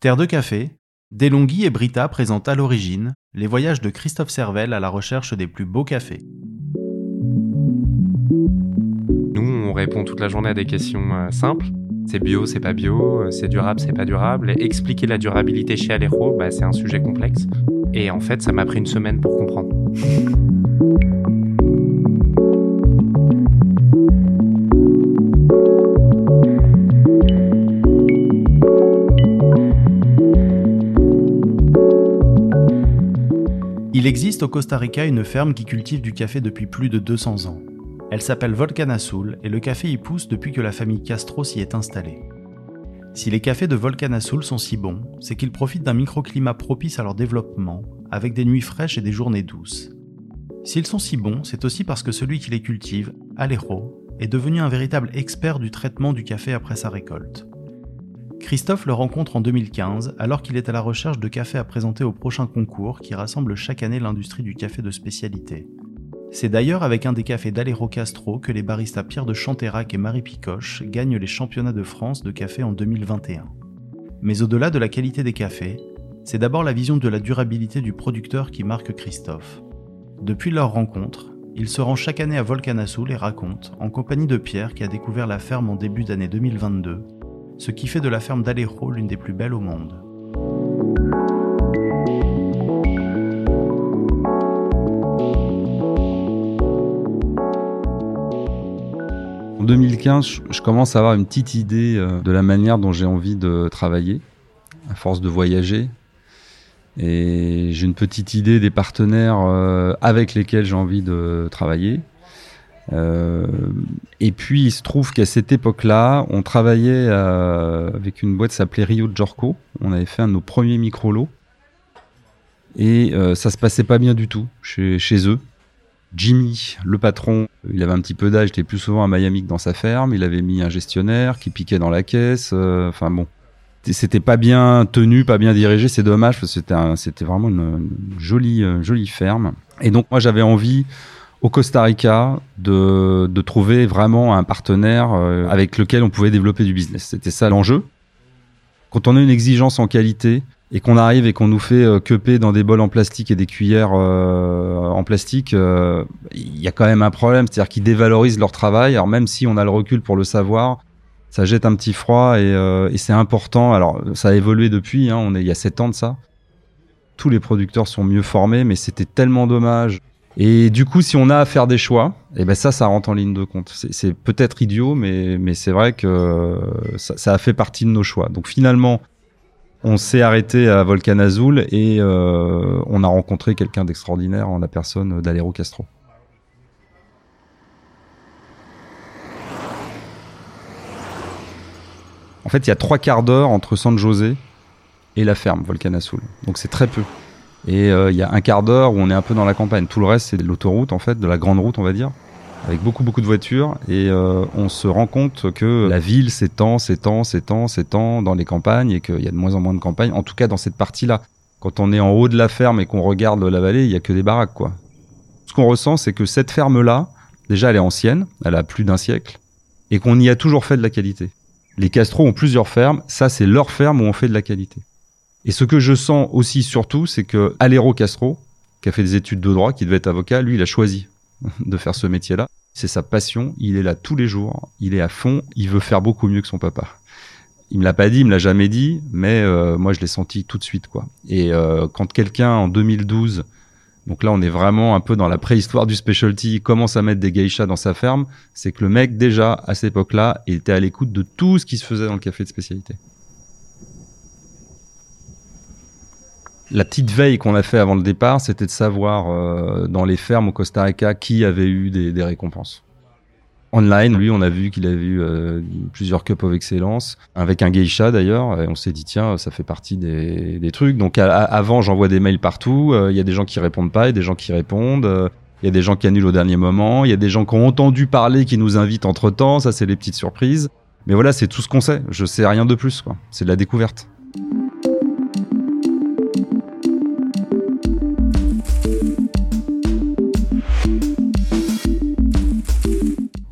Terre de café, Delonghi et Brita présentent à l'origine les voyages de Christophe Servel à la recherche des plus beaux cafés. Nous, on répond toute la journée à des questions euh, simples. C'est bio, c'est pas bio, euh, c'est durable, c'est pas durable. Expliquer la durabilité chez Alejo, bah, c'est un sujet complexe. Et en fait, ça m'a pris une semaine pour comprendre. Il existe au Costa Rica une ferme qui cultive du café depuis plus de 200 ans. Elle s'appelle Volcan Azul et le café y pousse depuis que la famille Castro s'y est installée. Si les cafés de Volcan Azul sont si bons, c'est qu'ils profitent d'un microclimat propice à leur développement, avec des nuits fraîches et des journées douces. S'ils sont si bons, c'est aussi parce que celui qui les cultive, Alejo, est devenu un véritable expert du traitement du café après sa récolte. Christophe le rencontre en 2015 alors qu'il est à la recherche de café à présenter au prochain concours qui rassemble chaque année l'industrie du café de spécialité. C'est d'ailleurs avec un des cafés d'Alero Castro que les baristas Pierre de Chanterac et Marie Picoche gagnent les championnats de France de café en 2021. Mais au-delà de la qualité des cafés, c'est d'abord la vision de la durabilité du producteur qui marque Christophe. Depuis leur rencontre, il se rend chaque année à Volcanasoul et raconte, en compagnie de Pierre qui a découvert la ferme en début d'année 2022, ce qui fait de la ferme d'Alejo l'une des plus belles au monde. En 2015, je commence à avoir une petite idée euh, de la manière dont j'ai envie de travailler, à force de voyager. Et j'ai une petite idée des partenaires euh, avec lesquels j'ai envie de travailler. Euh, et puis il se trouve qu'à cette époque-là, on travaillait euh, avec une boîte qui s'appelait Rio de Jorco. On avait fait un de nos premiers micro-lots. Et euh, ça se passait pas bien du tout chez, eux. Jimmy, le patron, il avait un petit peu d'âge, il était plus souvent à Miami que dans sa ferme. Il avait mis un gestionnaire qui piquait dans la caisse. Enfin bon, c'était pas bien tenu, pas bien dirigé. C'est dommage parce que c'était vraiment une, jolie jolie ferme. Et donc moi j'avais envie au Costa Rica de, trouver vraiment un partenaire euh, avec lequel on pouvait développer du business. C'était ça l'enjeu. Quand on a une exigence en qualité et qu'on arrive et qu'on nous fait euh, dans des bols en plastique et des cuillères euh, en plastique, il y a quand même un problème. C'est-à-dire qu'ils dévalorisent leur travail. Alors même si on a le recul pour le savoir, ça jette un petit froid et, c'est important. Alors ça a évolué depuis. Hein, on est il y a sept ans de ça. Tous les producteurs sont mieux formés, mais c'était tellement dommage et du coup, si on a à faire des choix, eh ben ça, ça rentre en ligne de compte. C'est peut-être idiot, mais, c'est vrai que ça, ça, a fait partie de nos choix. Donc finalement, on s'est arrêté à Volcan Azul et euh, on a rencontré quelqu'un d'extraordinaire en la personne d'Alero Castro. En fait, il y a trois quarts d'heure entre San José et la ferme Volcan Azul. Donc c'est très peu. Et euh, il y a un quart d'heure où on est un peu dans la campagne. Tout le reste, c'est de l'autoroute, en fait, de la grande route, on va dire, avec beaucoup, beaucoup de voitures. Et euh, on se rend compte que la ville s'étend, s'étend, s'étend, s'étend dans les campagnes et qu'il y a de moins en moins de campagnes, en tout cas dans cette partie-là. Quand on est en haut de la ferme et qu'on regarde la vallée, il y a que des baraques, quoi. Ce qu'on ressent, c'est que cette ferme-là, déjà, elle est ancienne, elle a plus d'un siècle, et qu'on y a toujours fait de la qualité. Les Castro ont plusieurs fermes, ça, c'est leur ferme où on fait de la qualité. Et ce que je sens aussi surtout, c'est que Alero Castro, qui a fait des études de droit, qui devait être avocat, lui, il a choisi de faire ce métier-là. C'est sa passion, il est là tous les jours, il est à fond, il veut faire beaucoup mieux que son papa. Il me l'a pas dit, il me l'a jamais dit, mais euh, moi je l'ai senti tout de suite quoi. Et euh, quand quelqu'un en 2012, donc là on est vraiment un peu dans la préhistoire du specialty, commence à mettre des geishas dans sa ferme, c'est que le mec déjà à cette époque-là, il était à l'écoute de tout ce qui se faisait dans le café de spécialité. La petite veille qu'on a fait avant le départ, c'était de savoir euh, dans les fermes au Costa Rica qui avait eu des, récompenses. Online, lui, on a vu qu'il avait eu euh, plusieurs cups of excellence, avec un geisha d'ailleurs, et on s'est dit tiens, ça fait partie des, trucs. Donc avant, j'envoie des mails partout, euh, il y a des gens qui répondent pas, et des gens qui répondent. Il y a des gens qui annulent au dernier moment. Il y a des gens qui ont entendu parler, qui nous invitent entre temps. Ça, c'est les petites surprises. Mais voilà, c'est tout ce qu'on sait. Je sais rien de plus, quoi. C'est de la découverte.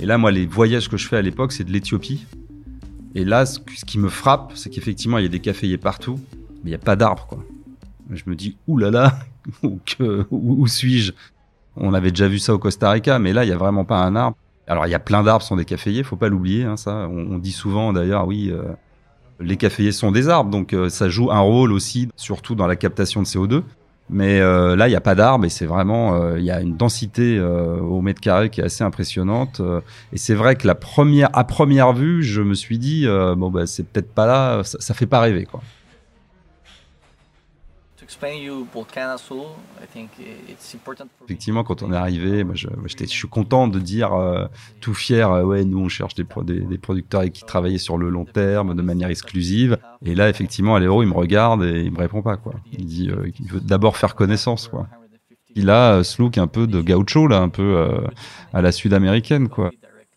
Là, moi, les voyages que je fais à l'époque, c'est de l'Éthiopie. Et là, ce qui me frappe, c'est qu'effectivement, il y a des caféiers partout. mais il n'y a pas d'arbres. Je me dis, oulala, où, où, où suis-je? On avait déjà vu ça au Costa Rica, mais là, il y a vraiment pas un arbre. Alors, il y a plein d'arbres sont des caféiers, faut pas l'oublier, hein. On, dit souvent, d'ailleurs, oui, euh, les caféiers sont des arbres, donc euh, ça joue un rôle aussi, surtout dans la captation de CO2. Mais euh, là, il n'y a pas d'arbres et c'est vraiment, il y a une densité au mètre carré qui est assez impressionnante. et c'est vrai que la première, à première vue, je me suis dit, bon, bah, c'est peut-être pas là, ça, ça fait pas rêver, quoi. Effectivement, quand on est arrivé, je, suis content de dire euh, tout fier, euh, ouais, nous on cherche des, producteurs qui travaillaient sur le long terme, de manière exclusive. Et là, effectivement, Aléro, il me regarde et il me répond pas, quoi. Il dit, euh, qu'il veut d'abord faire connaissance, quoi. Il a ce look un peu de gaucho, là, un peu à la sud-américaine, quoi.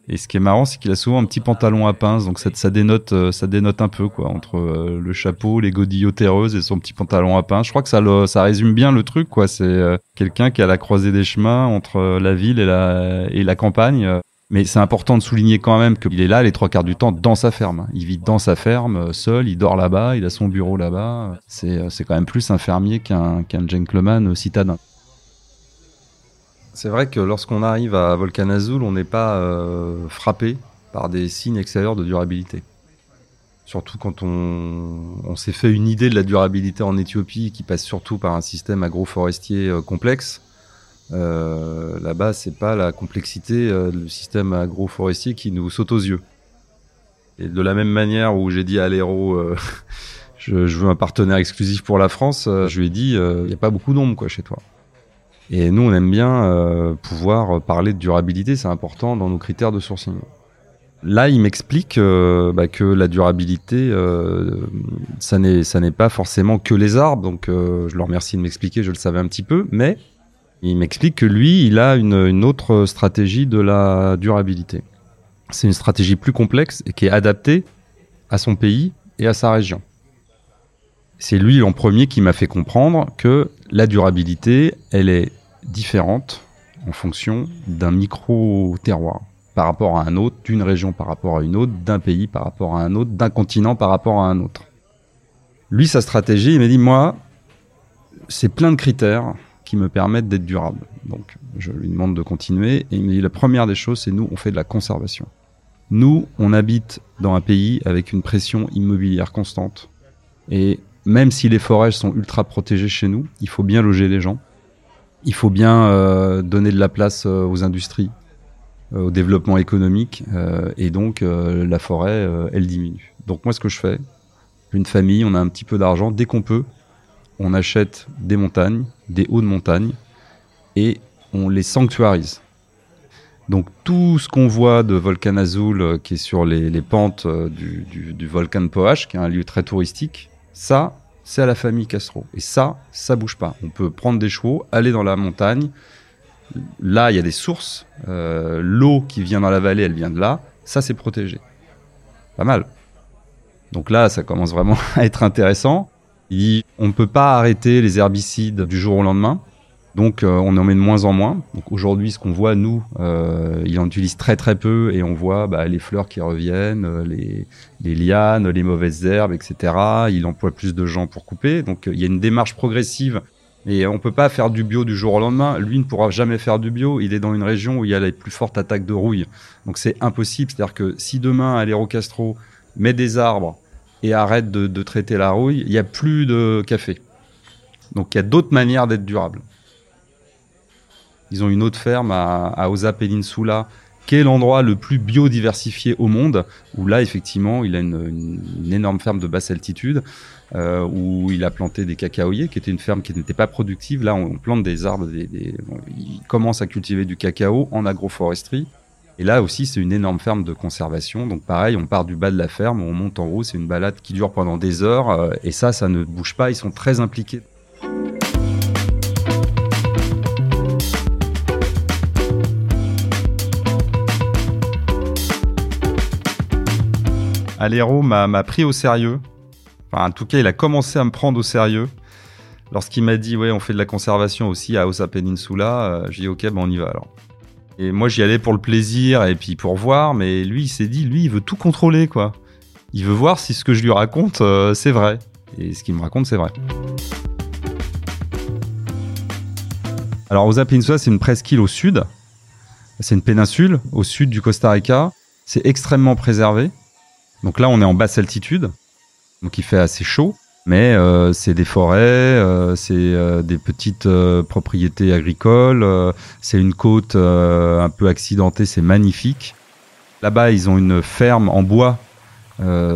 Et ce qui est marrant, c'est qu'il a souvent un petit pantalon à pince, donc ça, dénote, euh, ça dénote un peu quoi entre euh, le chapeau, les godillots terreuses et son petit pantalon à pince. Je crois que ça, ça résume bien le truc quoi. C'est euh, quelqu'un qui a la croisée des chemins entre la ville et la et la campagne. Mais c'est important de souligner quand même qu'il est là les trois quarts du temps dans sa ferme. Il vit dans sa ferme, seul, il dort là-bas, il a son bureau là-bas. C'est, c'est quand même plus un fermier qu'un, qu'un gentleman citadin. C'est vrai que lorsqu'on arrive à Volcan Azul, on n'est pas euh, frappé par des signes extérieurs de durabilité. Surtout quand on, s'est fait une idée de la durabilité en Éthiopie, qui passe surtout par un système agroforestier euh, complexe. Euh, Là-bas, c'est pas la complexité euh, du système agroforestier qui nous saute aux yeux. Et de la même manière où j'ai dit à l'héros, je, je, veux un partenaire exclusif pour la France, je lui ai dit, il n'y a pas beaucoup d'ombre quoi chez toi. Et nous, on aime bien euh, pouvoir parler de durabilité, c'est important dans nos critères de sourcing. Là, il m'explique euh, bah, que la durabilité, euh, ça n'est pas forcément que les arbres. Donc, je le remercie de m'expliquer. Je le savais un petit peu, mais il m'explique que lui, il a une, une autre stratégie de la durabilité. C'est une stratégie plus complexe et qui est adaptée à son pays et à sa région. C'est lui en premier qui m'a fait comprendre que la durabilité, elle est différentes en fonction d'un micro-terroir par rapport à un autre, d'une région par rapport à une autre, d'un pays par rapport à un autre, d'un continent par rapport à un autre. Lui, sa stratégie, il m'a dit, moi, c'est plein de critères qui me permettent d'être durable. Donc, je lui demande de continuer. Et il me dit, la première des choses, c'est nous, on fait de la conservation. Nous, on habite dans un pays avec une pression immobilière constante. Et même si les forêts sont ultra protégées chez nous, il faut bien loger les gens. Il faut bien euh, donner de la place euh, aux industries, euh, au développement économique, et donc la forêt, elle diminue. Donc moi, ce que je fais, une famille, on a un petit peu d'argent, dès qu'on peut, on achète des montagnes, des hauts de montagne, et on les sanctuarise. Donc tout ce qu'on voit de Volcan Azul, qui est sur les, pentes du, volcan Poach, qui est un lieu très touristique, ça, c'est à la famille Castro. Et ça, ça bouge pas. On peut prendre des chevaux, aller dans la montagne. Là, il y a des sources. Euh, l'eau qui vient dans la vallée, elle vient de là. Ça, c'est protégé. Pas mal. Donc là, ça commence vraiment à être intéressant. on ne peut pas arrêter les herbicides du jour au lendemain. Donc euh, on en met de moins en moins. Donc aujourd'hui, ce qu'on voit nous, euh, il en utilise très très peu et on voit bah, les fleurs qui reviennent, euh, les, les, lianes, les mauvaises herbes, etc. Il emploie plus de gens pour couper. Donc il y a une démarche progressive. Et on peut pas faire du bio du jour au lendemain. Lui ne pourra jamais faire du bio. Il est dans une région où il y a les plus fortes attaques de rouille. Donc c'est impossible. C'est-à-dire que si demain Aléro Castro met des arbres et arrête de, de traiter la rouille, il n'y a plus de café. Donc il y a d'autres manières d'être durable. Ils ont une autre ferme à, à Osa Peninsula, qui est l'endroit le plus biodiversifié au monde, où là, effectivement, il a une, énorme ferme de basse altitude, euh, où il a planté des cacaoyers, qui était une ferme qui n'était pas productive. Là, on, plante des arbres, des, il commence à cultiver du cacao en agroforesterie. Et là aussi, c'est une énorme ferme de conservation. Donc pareil, on part du bas de la ferme, on monte en haut, c'est une balade qui dure pendant des heures. Euh, et ça, ça ne bouge pas, ils sont très impliqués. Alero m'a pris au sérieux. Enfin, en tout cas, il a commencé à me prendre au sérieux. Lorsqu'il m'a dit, ouais, on fait de la conservation aussi à Osa Peninsula, euh, j'ai dit, ok, ben on y va alors. Et moi, j'y allais pour le plaisir et puis pour voir, mais lui, il s'est dit, lui, il veut tout contrôler, quoi. Il veut voir si ce que je lui raconte, euh, c'est vrai. Et ce qu'il me raconte, c'est vrai. Alors, Osa Peninsula, c'est une presqu'île au sud. C'est une péninsule au sud du Costa Rica. C'est extrêmement préservé. Donc là, on est en basse altitude. Donc il fait assez chaud. Mais euh, c'est des forêts, euh, c'est euh, des petites propriétés agricoles, c'est une côte un peu accidentée, c'est magnifique. Là-bas, ils ont une ferme en bois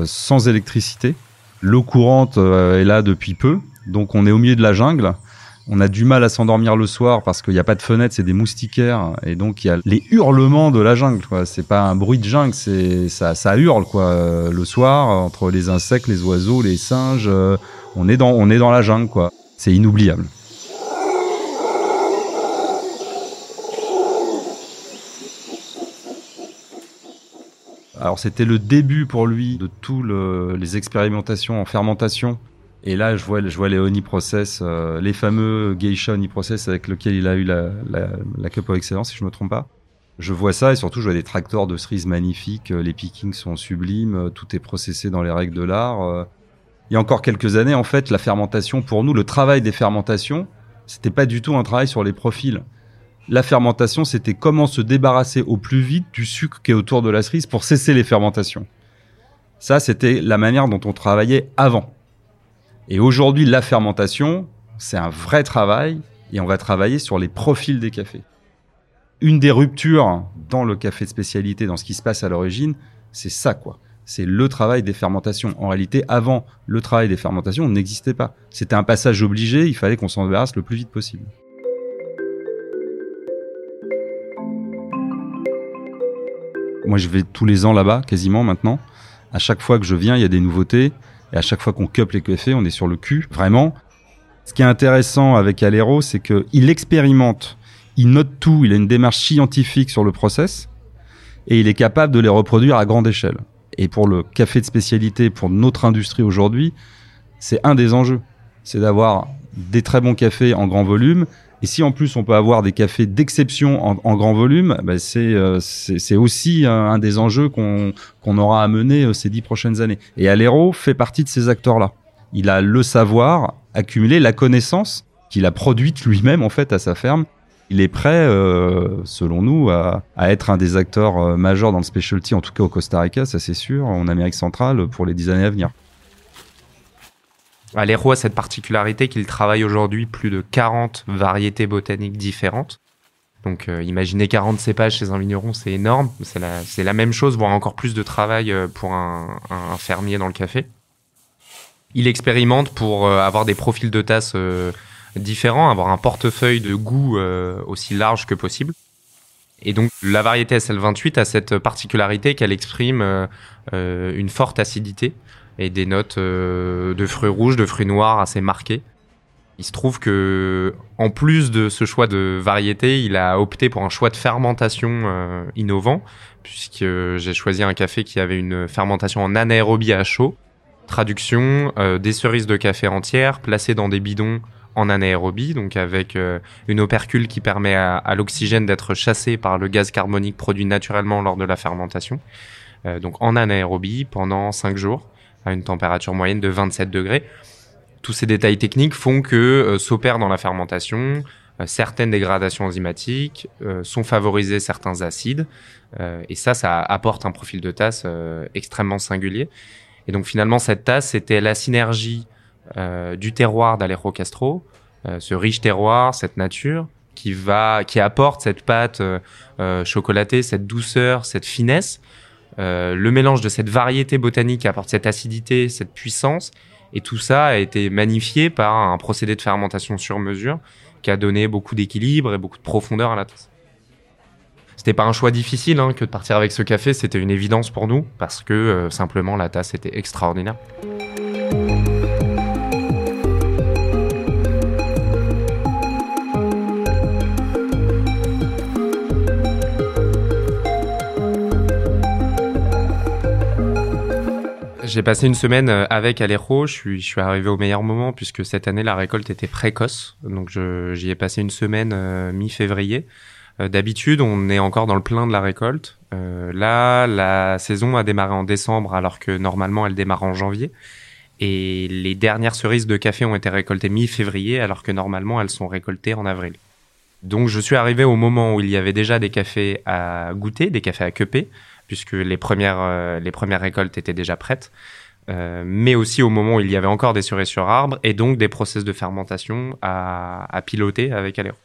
sans électricité. L'eau courante est là depuis peu, donc on est au milieu de la jungle on a du mal à s'endormir le soir parce qu'il n'y a pas de fenêtre, c'est des moustiquaires et donc il y a les hurlements de la jungle. Quoi. C'est pas un bruit de jungle, c'est ça, ça hurle quoi. Euh, le soir entre les insectes, les oiseaux, les singes, euh, on est dans on est dans la jungle quoi. C'est inoubliable. Alors c'était le début pour lui de toutes les expérimentations en fermentation et là, je vois, je vois les Honey Process, euh, les fameux Geisha Honey Process avec lesquels il a eu la, la, la Cup of Excellence, si je me trompe pas. Je vois ça et surtout, je vois des tracteurs de cerises magnifiques. Euh, les pickings sont sublimes. Euh, tout est processé dans les règles de l'art. Il y a encore quelques années, en fait, la fermentation, pour nous, le travail des fermentations, c'était pas du tout un travail sur les profils. La fermentation, c'était comment se débarrasser au plus vite du sucre qui est autour de la cerise pour cesser les fermentations. Ça, c'était la manière dont on travaillait avant. Et aujourd'hui, la fermentation, c'est un vrai travail et on va travailler sur les profils des cafés. Une des ruptures dans le café de spécialité, dans ce qui se passe à l'origine, c'est ça, quoi. C'est le travail des fermentations. En réalité, avant, le travail des fermentations n'existait pas. C'était un passage obligé, il fallait qu'on s'en débarrasse le plus vite possible. Moi, je vais tous les ans là-bas, quasiment maintenant. À chaque fois que je viens, il y a des nouveautés. Et à chaque fois qu'on cup les cafés, on est sur le cul, vraiment. Ce qui est intéressant avec Alero, c'est qu'il expérimente, il note tout, il a une démarche scientifique sur le process, et il est capable de les reproduire à grande échelle. Et pour le café de spécialité, pour notre industrie aujourd'hui, c'est un des enjeux. C'est d'avoir des très bons cafés en grand volume et si en plus on peut avoir des cafés d'exception en, grand volume, bah, euh, c'est aussi un, des enjeux qu'on aura à mener euh, ces dix prochaines années. Et Alero fait partie de ces acteurs-là. Il a le savoir accumulé, la connaissance qu'il a produite lui-même en fait à sa ferme. Il est prêt, euh, selon nous, à, être un des acteurs majeurs dans le specialty, en tout cas au Costa Rica, ça c'est sûr, en Amérique centrale pour les dix années à venir. Alero a cette particularité qu'il travaille aujourd'hui plus de 40 variétés botaniques différentes. Donc euh, imaginez 40 cépages chez un vigneron, c'est énorme. C'est la, même chose, voire encore plus de travail euh, pour un, fermier dans le café. Il expérimente pour euh, avoir des profils de tasses différents, avoir un portefeuille de goût aussi large que possible. Et donc la variété SL28 a cette particularité qu'elle exprime une forte acidité et des notes euh, de fruits rouges, de fruits noirs assez marquées. Il se trouve que, en plus de ce choix de variété, il a opté pour un choix de fermentation euh, innovant, puisque j'ai choisi un café qui avait une fermentation en anaérobie à chaud. Traduction, euh, des cerises de café entières placées dans des bidons en anaérobie, donc avec une opercule qui permet à, l'oxygène d'être chassé par le gaz carbonique produit naturellement lors de la fermentation. donc en anaérobie pendant 5 jours à une température moyenne de 27 degrés. Tous ces détails techniques font que euh, s'opèrent dans la fermentation euh, certaines dégradations enzymatiques, euh, sont favorisés certains acides, et ça, ça apporte un profil de tasse extrêmement singulier. Et donc finalement, cette tasse, c'était la synergie du terroir d'Alejo Castro, ce riche terroir, cette nature, qui va, qui apporte cette pâte chocolatée, cette douceur, cette finesse, euh, le mélange de cette variété botanique apporte cette acidité, cette puissance, et tout ça a été magnifié par un procédé de fermentation sur mesure qui a donné beaucoup d'équilibre et beaucoup de profondeur à la tasse. C'était pas un choix difficile hein, que de partir avec ce café, c'était une évidence pour nous parce que euh, simplement la tasse était extraordinaire. J'ai passé une semaine euh, avec Alejo. Je suis, je suis arrivé au meilleur moment puisque cette année la récolte était précoce. Donc j'y ai passé une semaine euh, mi-février. Euh, d'habitude, on est encore dans le plein de la récolte. là, la saison a démarré en décembre alors que normalement elle démarre en janvier. Et les dernières cerises de café ont été récoltées mi-février, alors que normalement elles sont récoltées en avril. Donc je suis arrivé au moment où il y avait déjà des cafés à goûter, des cafés à queper, puisque les premières, euh, les premières récoltes étaient déjà prêtes. Euh, mais aussi au moment où il y avait encore des cerises sur arbre et donc des process de fermentation à, piloter avec Alero.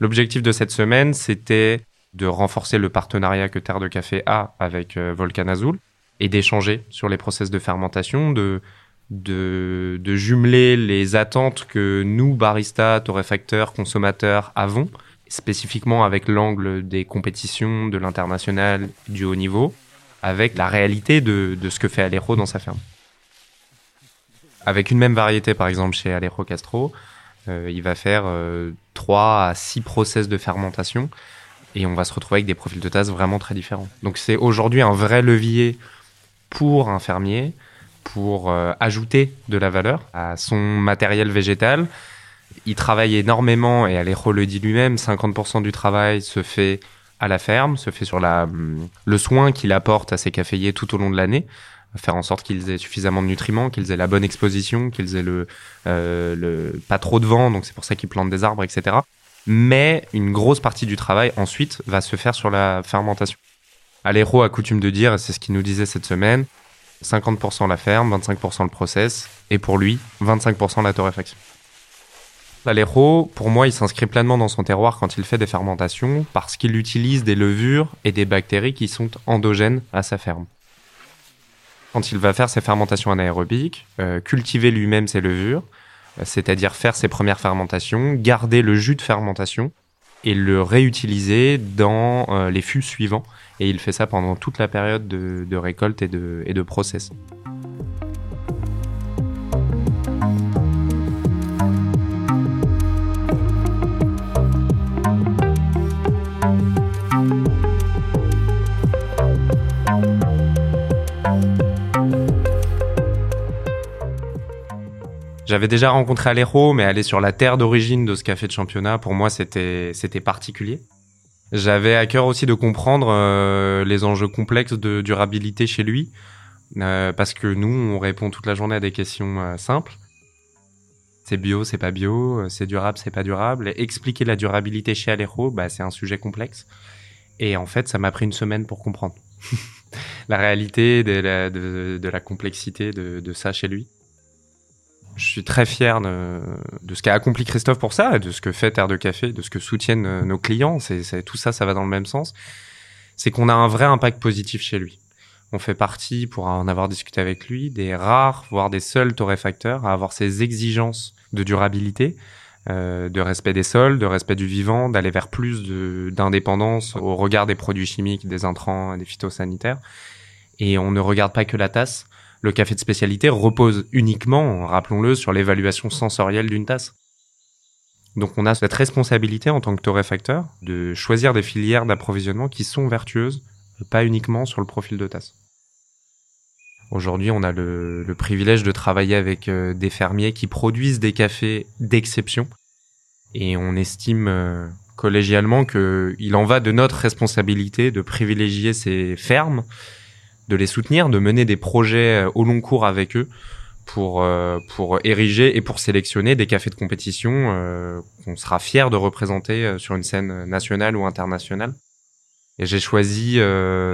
L'objectif de cette semaine, c'était de renforcer le partenariat que Terre de Café a avec euh, Volcan Azul et d'échanger sur les process de fermentation, de, de, de, jumeler les attentes que nous, baristas, torréfacteurs, consommateurs, avons, spécifiquement avec l'angle des compétitions, de l'international, du haut niveau, avec la réalité de, de ce que fait Alejo dans sa ferme. Avec une même variété, par exemple, chez Alejo Castro, euh, il va faire euh, 3 à 6 process de fermentation et on va se retrouver avec des profils de tasse vraiment très différents. Donc c'est aujourd'hui un vrai levier pour un fermier pour euh, ajouter de la valeur à son matériel végétal. Il travaille énormément et Alejo le dit lui-même, 50% du travail se fait à la ferme, se fait sur la, le soin qu'il apporte à ses caféiers tout au long de l'année, faire en sorte qu'ils aient suffisamment de nutriments, qu'ils aient la bonne exposition, qu'ils aient le, euh, pas trop de vent, donc c'est pour ça qu'ils plantent des arbres, etc. Mais une grosse partie du travail ensuite va se faire sur la fermentation. Aléro a coutume de dire, et c'est ce qu'il nous disait cette semaine, 50% la ferme, 25% le process, et pour lui, 25% la torréfaction. L'Aléro, pour moi, il s'inscrit pleinement dans son terroir quand il fait des fermentations parce qu'il utilise des levures et des bactéries qui sont endogènes à sa ferme. Quand il va faire ses fermentations anaérobiques, euh, cultiver lui-même ses levures, euh, c'est-à-dire faire ses premières fermentations, garder le jus de fermentation et le réutiliser dans euh, les fûts suivants. Et il fait ça pendant toute la période de, de récolte et de, et de process. J'avais déjà rencontré Alejo, mais aller sur la terre d'origine de ce café de championnat, pour moi, c'était particulier. J'avais à cœur aussi de comprendre euh, les enjeux complexes de durabilité chez lui, euh, parce que nous, on répond toute la journée à des questions euh, simples. C'est bio, c'est pas bio, c'est durable, c'est pas durable. Expliquer la durabilité chez Alejo, bah, c'est un sujet complexe. Et en fait, ça m'a pris une semaine pour comprendre la réalité de la, de la complexité de, de ça chez lui je suis très fier de, de ce qu'a accompli Christophe pour ça, de ce que fait Terre de Café, de ce que soutiennent euh, nos clients. C'est, tout ça, ça va dans le même sens. C'est qu'on a un vrai impact positif chez lui. On fait partie, pour en avoir discuté avec lui, des rares, voire des seuls torréfacteurs à avoir ces exigences de durabilité, euh, de respect des sols, de respect du vivant, d'aller vers plus d'indépendance au regard des produits chimiques, des intrants, des phytosanitaires. Et on ne regarde pas que la tasse, le café de spécialité repose uniquement, rappelons-le, sur l'évaluation sensorielle d'une tasse. Donc on a cette responsabilité en tant que torréfacteur de choisir des filières d'approvisionnement qui sont vertueuses, pas uniquement sur le profil de tasse. Aujourd'hui, on a le, privilège de travailler avec euh, des fermiers qui produisent des cafés d'exception et on estime euh, collégialement qu'il en va de notre responsabilité de privilégier ces fermes de les soutenir, de mener des projets euh, au long cours avec eux pour euh, pour ériger et pour sélectionner des cafés de compétition euh, qu'on sera fier de représenter sur une scène nationale ou internationale. Et j'ai choisi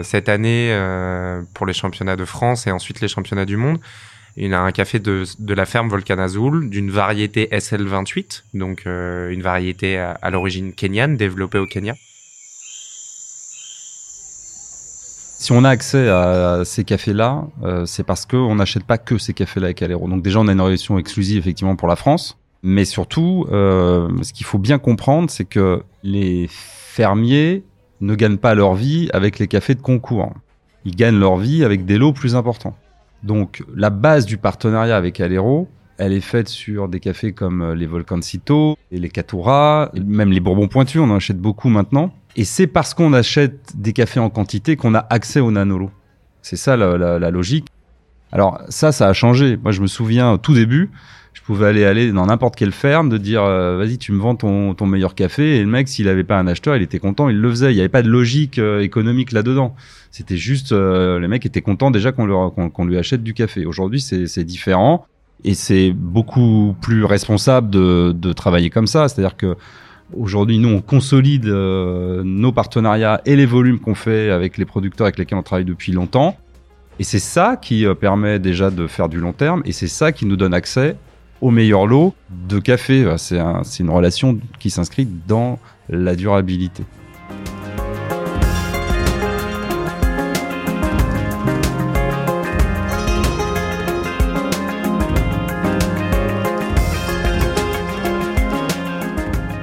cette année pour les championnats de France et ensuite les championnats du monde il a un café de, de la ferme Volcan Azul d'une variété SL28, donc une variété à, à l'origine kenyane développée au Kenya. Si on a accès à ces cafés-là, euh, c'est parce qu'on n'achète pas que ces cafés-là avec Alero. Donc déjà, on a une relation exclusive effectivement pour la France. Mais surtout, euh, ce qu'il faut bien comprendre, c'est que les fermiers ne gagnent pas leur vie avec les cafés de concours. Ils gagnent leur vie avec des lots plus importants. Donc la base du partenariat avec Alero, elle est faite sur des cafés comme les Volcancito et les Catura, et même les Bourbons pointus, on en achète beaucoup maintenant. Et c'est parce qu'on achète des cafés en quantité qu'on a accès au nanolo. C'est ça la, logique. Alors ça, ça a changé. Moi, je me souviens au tout début, je pouvais aller aller dans n'importe quelle ferme, de dire euh, vas-y, tu me vends ton, meilleur café. Et le mec, s'il avait pas un acheteur, il était content, il le faisait. Il n'y avait pas de logique euh, économique là-dedans. C'était juste, euh, les mecs étaient contents déjà qu'on qu'on qu'on lui achète du café. Aujourd'hui, c'est c'est différent et c'est beaucoup plus responsable de, de travailler comme ça. C'est-à-dire que Aujourd'hui, nous, on consolide euh, nos partenariats et les volumes qu'on fait avec les producteurs avec lesquels on travaille depuis longtemps. Et c'est ça qui euh, permet déjà de faire du long terme et c'est ça qui nous donne accès au meilleur lot de café. C'est un, c'est une relation qui s'inscrit dans la durabilité.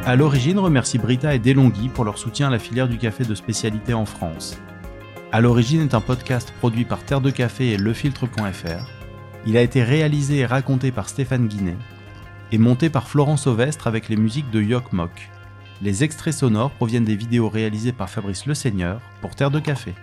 À l'origine, remercie Brita et Delonghi pour leur soutien à la filière du café de spécialité en France. À l'origine est un podcast produit par Terre de Café et lefiltre.fr. Il a été réalisé et raconté par Stéphane Guinet et monté par Florence Ovestre avec les musiques de Yok Mok. Les extraits sonores proviennent des vidéos réalisées par Fabrice Le Seigneur pour Terre de Café.